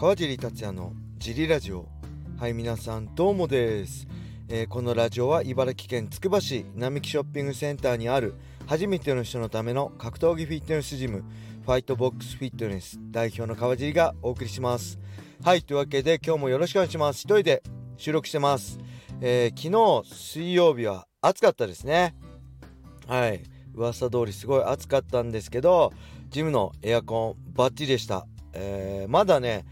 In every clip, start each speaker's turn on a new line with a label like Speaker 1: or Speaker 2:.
Speaker 1: 川尻達也のジリラジオ。はい皆さんどうもです、えー、このラジオは茨城県つくば市並木ショッピングセンターにある初めての人のための格闘技フィットネスジムファイトボックスフィットネス代表の川尻がお送りします。はいというわけで今日もよろしくお願いします。一人で収録してます、えー、昨日水曜日は暑かったですね。はい噂通りすごい暑かったんですけどジムのエアコンバッチリでした、えー、まだね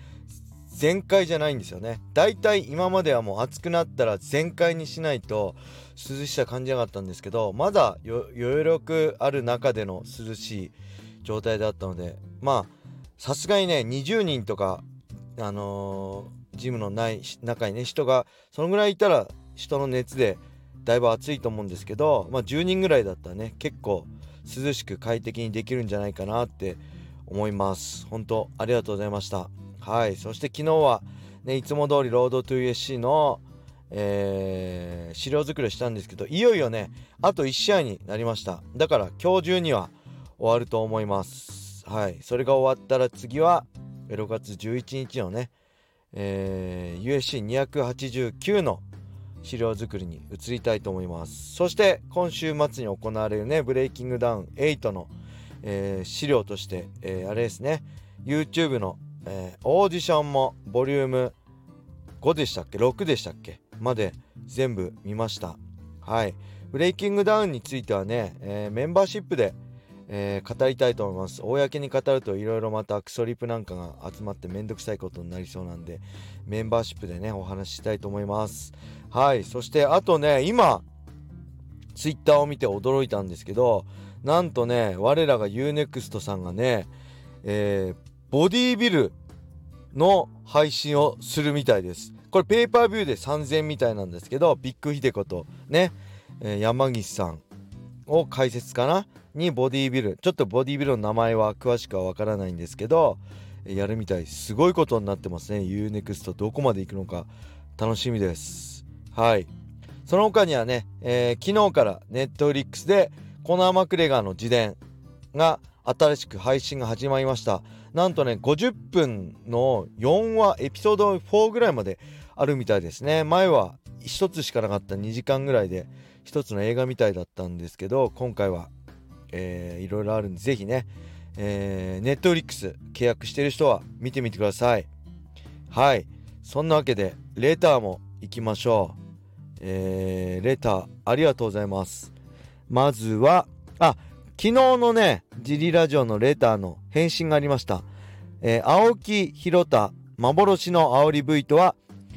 Speaker 1: 全開じゃないんですよね。だいたい今まではもう暑くなったら全開にしないと涼しさ感じなかったんですけどまだ余力ある中での涼しい状態だったのでまあさすがにね20人とかあのー、ジムのない中にね人がそのぐらいいたら人の熱でだいぶ暑いと思うんですけどまあ10人ぐらいだったらね結構涼しく快適にできるんじゃないかなって思います。本当ありがとうございました。はい。そして昨日はねいつも通りロードトゥ USC のえー、資料作りをしたんですけどいよいよねあと1試合になりました。だから今日中には終わると思います。はい。それが終わったら次は6月11日のね、えー、USC289 の資料作りに移りたいと思います。そして今週末に行われるねブレイキングダウン8の、えー、資料として、えー、あれですね YouTube のえー、オーディションもボリューム5でしたっけ？6でしたっけ？まで全部見ました。はい。ブレイキングダウンについてはね、えー、メンバーシップで、えー、語りたいと思います。公に語るといろいろまたクソリプなんかが集まってめんどくさいことになりそうなんでメンバーシップでねお話ししたいと思います。はい。そしてあとね今ツイッターを見て驚いたんですけどなんとね我らが UNEXT さんがね、えー、ボディービルの配信をするみたいです。これペーパービューで3000みたいなんですけど、ビッグヒデことね、えー、山岸さんを解説かな？にボディービル、ちょっとボディービルの名前は詳しくはわからないんですけど、やるみたい。すごいことになってますね。UNEXT どこまで行くのか楽しみです。はい。その他にはね、えー、昨日からネットフリックスでコナー・マクレガーの自伝が新しく配信が始まりました。なんとね50分の4話エピソード4ぐらいまであるみたいですね。前は1つしかなかった2時間ぐらいで1つの映画みたいだったんですけど今回は、えー、いろいろあるんでぜひねえー、ネットフリックス契約してる人は見てみてください。はい。そんなわけでレターも行きましょう。えー、レターありがとうございます。まずはあ昨日のね、ジリラジオのレターの返信がありました。えー、青木広田幻の煽り V とは、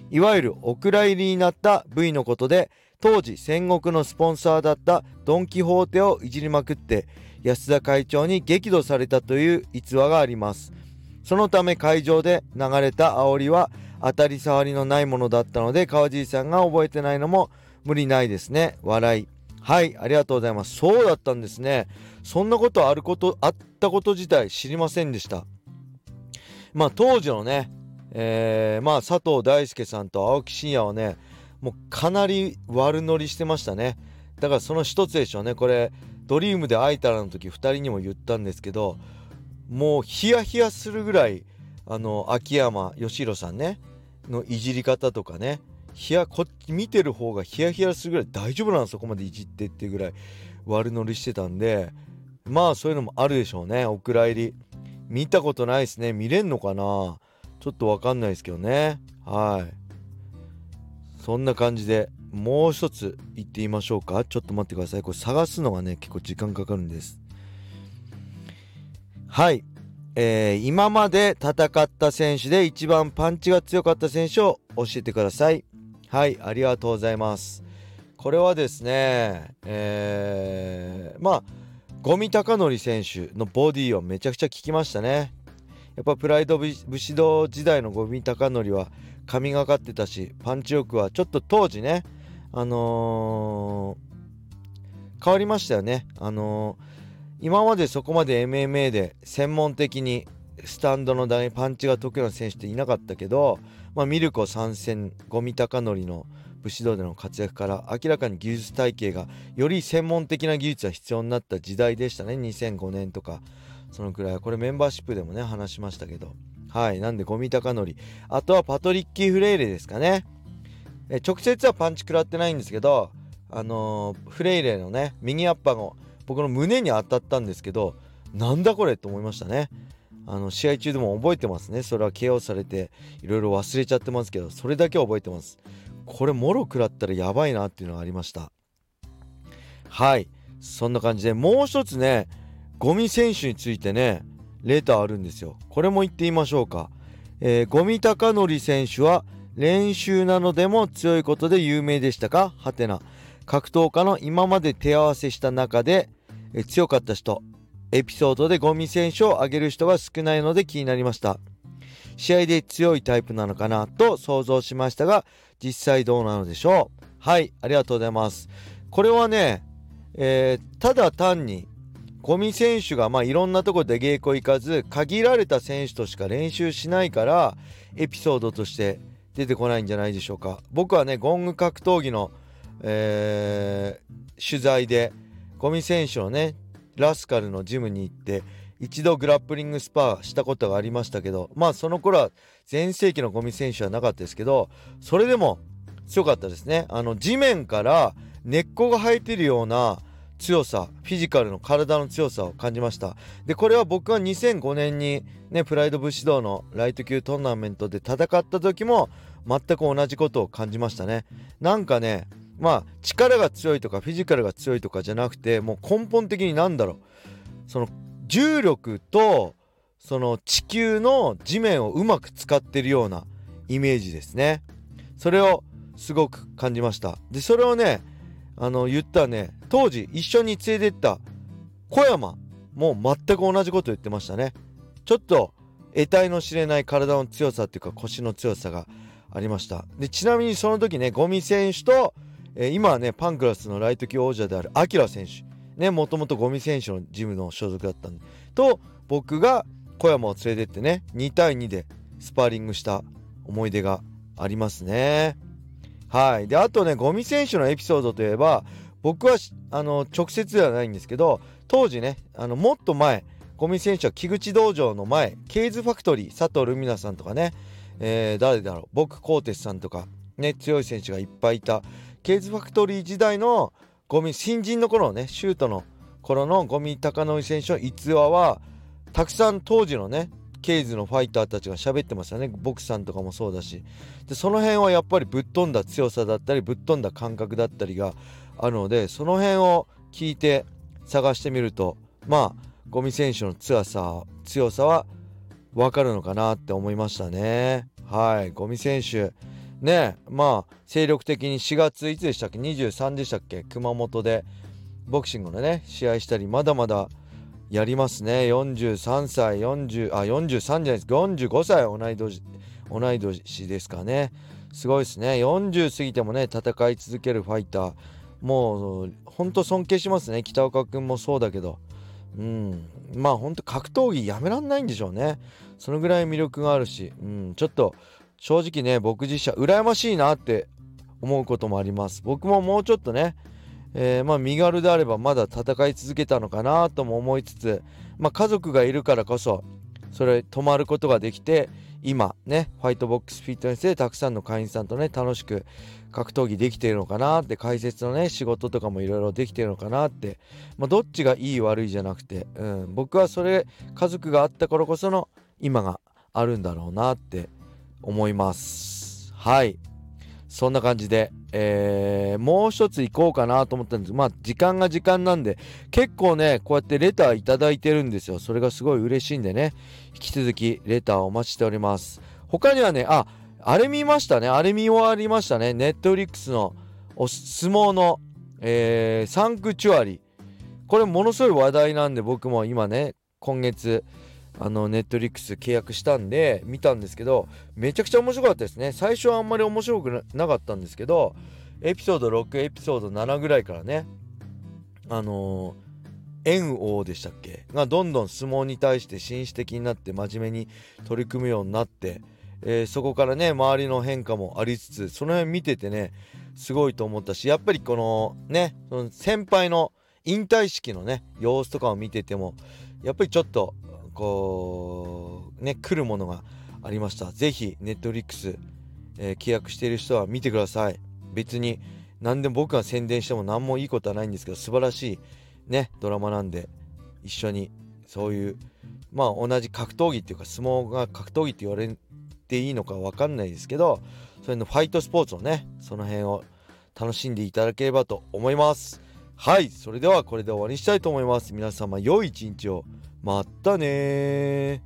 Speaker 1: いわゆるお蔵入りになった V のことで、当時戦国のスポンサーだったドン・キホーテをいじりまくって安田会長に激怒されたという逸話があります。そのため会場で流れた煽りは当たり障りのないものだったので川尻さんが覚えてないのも無理ないですね。笑い。はいありがとうございます。そうだったんですね。そんなことあることあったこと自体知りませんでした。まあ当時のねえー、まあ佐藤大輔さんと青木真也はねもうかなり悪乗りしてましたね。だからその一つでしょうね。これドリームで会えたらの時2人にも言ったんですけどもうヒヤヒヤするぐらいあの秋山義弘さんねのいじり方とかねヒヤこっち見てる方がヒヤヒヤするぐらい大丈夫なんそこまでいじってっていうぐらい悪乗りしてたんでまあそういうのもあるでしょうね。お蔵入り。見たことないですね。見れんのかな？ちょっとわかんないですけどね。はい。そんな感じでもう一つ言ってみましょうか。ちょっと待ってください。これ探すのがね結構時間かかるんです。はい。えー、今まで戦った選手で一番パンチが強かった選手を教えてください。はい。ありがとうございます。これはですねえー、まあ五味隆則選手のボディをめちゃくちゃ効きましたね。やっぱプライド武士道時代の五味隆則は神がかってたしパンチ力はちょっと当時ねあのー、変わりましたよね。あのー、今までそこまで MMA で専門的にスタンドの台にパンチが得意な選手っていなかったけど、まあ、ミルコ参戦五味隆則の武士道での活躍から明らかに技術体系がより専門的な技術が必要になった時代でしたね。2005年とか。そのくらい。これメンバーシップでもね話しましたけど。はい。なんでゴミ高則あとはパトリッキー・フレイレですかね。直接はパンチ食らってないんですけどあのー、フレイレのね右アッパーの僕の胸に当たったんですけどなんだこれと思いましたね。あの試合中でも覚えてますね。それは KO されていろいろ忘れちゃってますけどそれだけ覚えてます。これもろ食らったらやばいなっていうのがありました。はい。そんな感じでもう一つねゴミ選手についてねレターあるんですよ。これも言ってみましょうか、えー、ゴミ高則選手は練習なのでも強いことで有名でしたか？はてな。格闘家の今まで手合わせした中で、え強かった人。エピソードでゴミ選手を挙げる人が少ないので気になりました。試合で強いタイプなのかなと想像しましたが実際どうなのでしょう？はいありがとうございます。これはね、えー、ただ単にゴミ選手がまあいろんなとこで稽古行かず限られた選手としか練習しないからエピソードとして出てこないんじゃないでしょうか。僕はねゴング格闘技の、えー、取材でゴミ選手のねラスカルのジムに行って一度グラップリングスパーしたことがありましたけどまあその頃は全盛期のゴミ選手はなかったですけどそれでも強かったですね。あの地面から根っこが生えてるような強さフィジカルの体の強さを感じました。でこれは僕は2005年にねプライド武士道のライト級トーナメントで戦った時も全く同じことを感じましたね。なんかねまあ力が強いとかフィジカルが強いとかじゃなくてもう根本的に何だろう。その重力とその地球の地面をうまく使ってるようなイメージですね。それをすごく感じました。でそれをねあの言ったね当時一緒に連れてった小山も全く同じこと言ってましたね。ちょっと得体の知れない体の強さっていうか腰の強さがありました。でちなみにその時ねゴミ選手と、えー、今はねパンクラスのライト級王者であるアキラ選手ねもともとゴミ選手のジムの所属だったんで。と僕が小山を連れてってね2対2でスパーリングした思い出がありますね。はい。であとねゴミ選手のエピソードといえば僕はあの直接ではないんですけど当時ねあのもっと前ゴミ選手は木口道場の前ケイズファクトリー佐藤ルミナさんとかね、えー、誰だろう僕コーテスさんとかね強い選手がいっぱいいたケイズファクトリー時代のゴミ新人の頃のねシュートの頃のゴミ高野選手の逸話はたくさん当時のねケイズのファイターたちが喋ってますよね。ボクさんとかもそうだし。でその辺はやっぱりぶっ飛んだ強さだったりぶっ飛んだ感覚だったりがあるのでその辺を聞いて探してみるとまあゴミ選手の強さ強さは分かるのかなって思いましたね。はい。ゴミ選手ねまあ精力的に4月いつでしたっけ？23でしたっけ？熊本でボクシングのね試合したりまだまだやりますね。43歳40あ43じゃないです。45歳同い年同い年ですかね。すごいですね。40過ぎてもね戦い続けるファイター。もうほんと尊敬しますね。北岡君もそうだけど。うん。まあほんと格闘技やめらんないんでしょうね。そのぐらい魅力があるし、うん、ちょっと正直ね僕自身羨ましいなって思うこともあります。僕ももうちょっとねえー、まあ身軽であればまだ戦い続けたのかなとも思いつつ、まあ、家族がいるからこそそれ止まることができて今ねファイトボックスフィットネスでたくさんの会員さんとね楽しく格闘技できているのかなって解説のね仕事とかもいろいろできているのかなって、まあ、どっちがいい悪いじゃなくて、うん、僕はそれ家族があったからこその今があるんだろうなって思います。はい。そんな感じで、えー、もう一つ行こうかなと思ったんです。まあ時間が時間なんで結構ねこうやってレターいただいてるんですよ。それがすごい嬉しいんでね。引き続きレターをお待ちしております。他にはねああれ見ましたね。あれ見終わりましたね。ネットフリックスのお相撲の、えー、サンクチュアリ。これものすごい話題なんで僕も今ね今月あのネットリックス契約したんで見たんですけどめちゃくちゃ面白かったですね。最初はあんまり面白くなかったんですけどエピソード6エピソード7ぐらいからねあのー、円王でしたっけ？がどんどん相撲に対して紳士的になって真面目に取り組むようになって、えー、そこからね周りの変化もありつつその辺見ててねすごいと思ったしやっぱりこのねその先輩の引退式のね様子とかを見ててもやっぱりちょっとこうね来るものがありました。是非ネットフリックス、えー、契約している人は見てください。別に何でも僕が宣伝しても何もいいことはないんですけど素晴らしいねドラマなんで一緒にそういうまあ同じ格闘技っていうか相撲が格闘技って言われていいのか分かんないですけどそれのファイトスポーツのねその辺を楽しんでいただければと思います。はいそれではこれで終わりにしたいと思います。皆様良い一日を。またね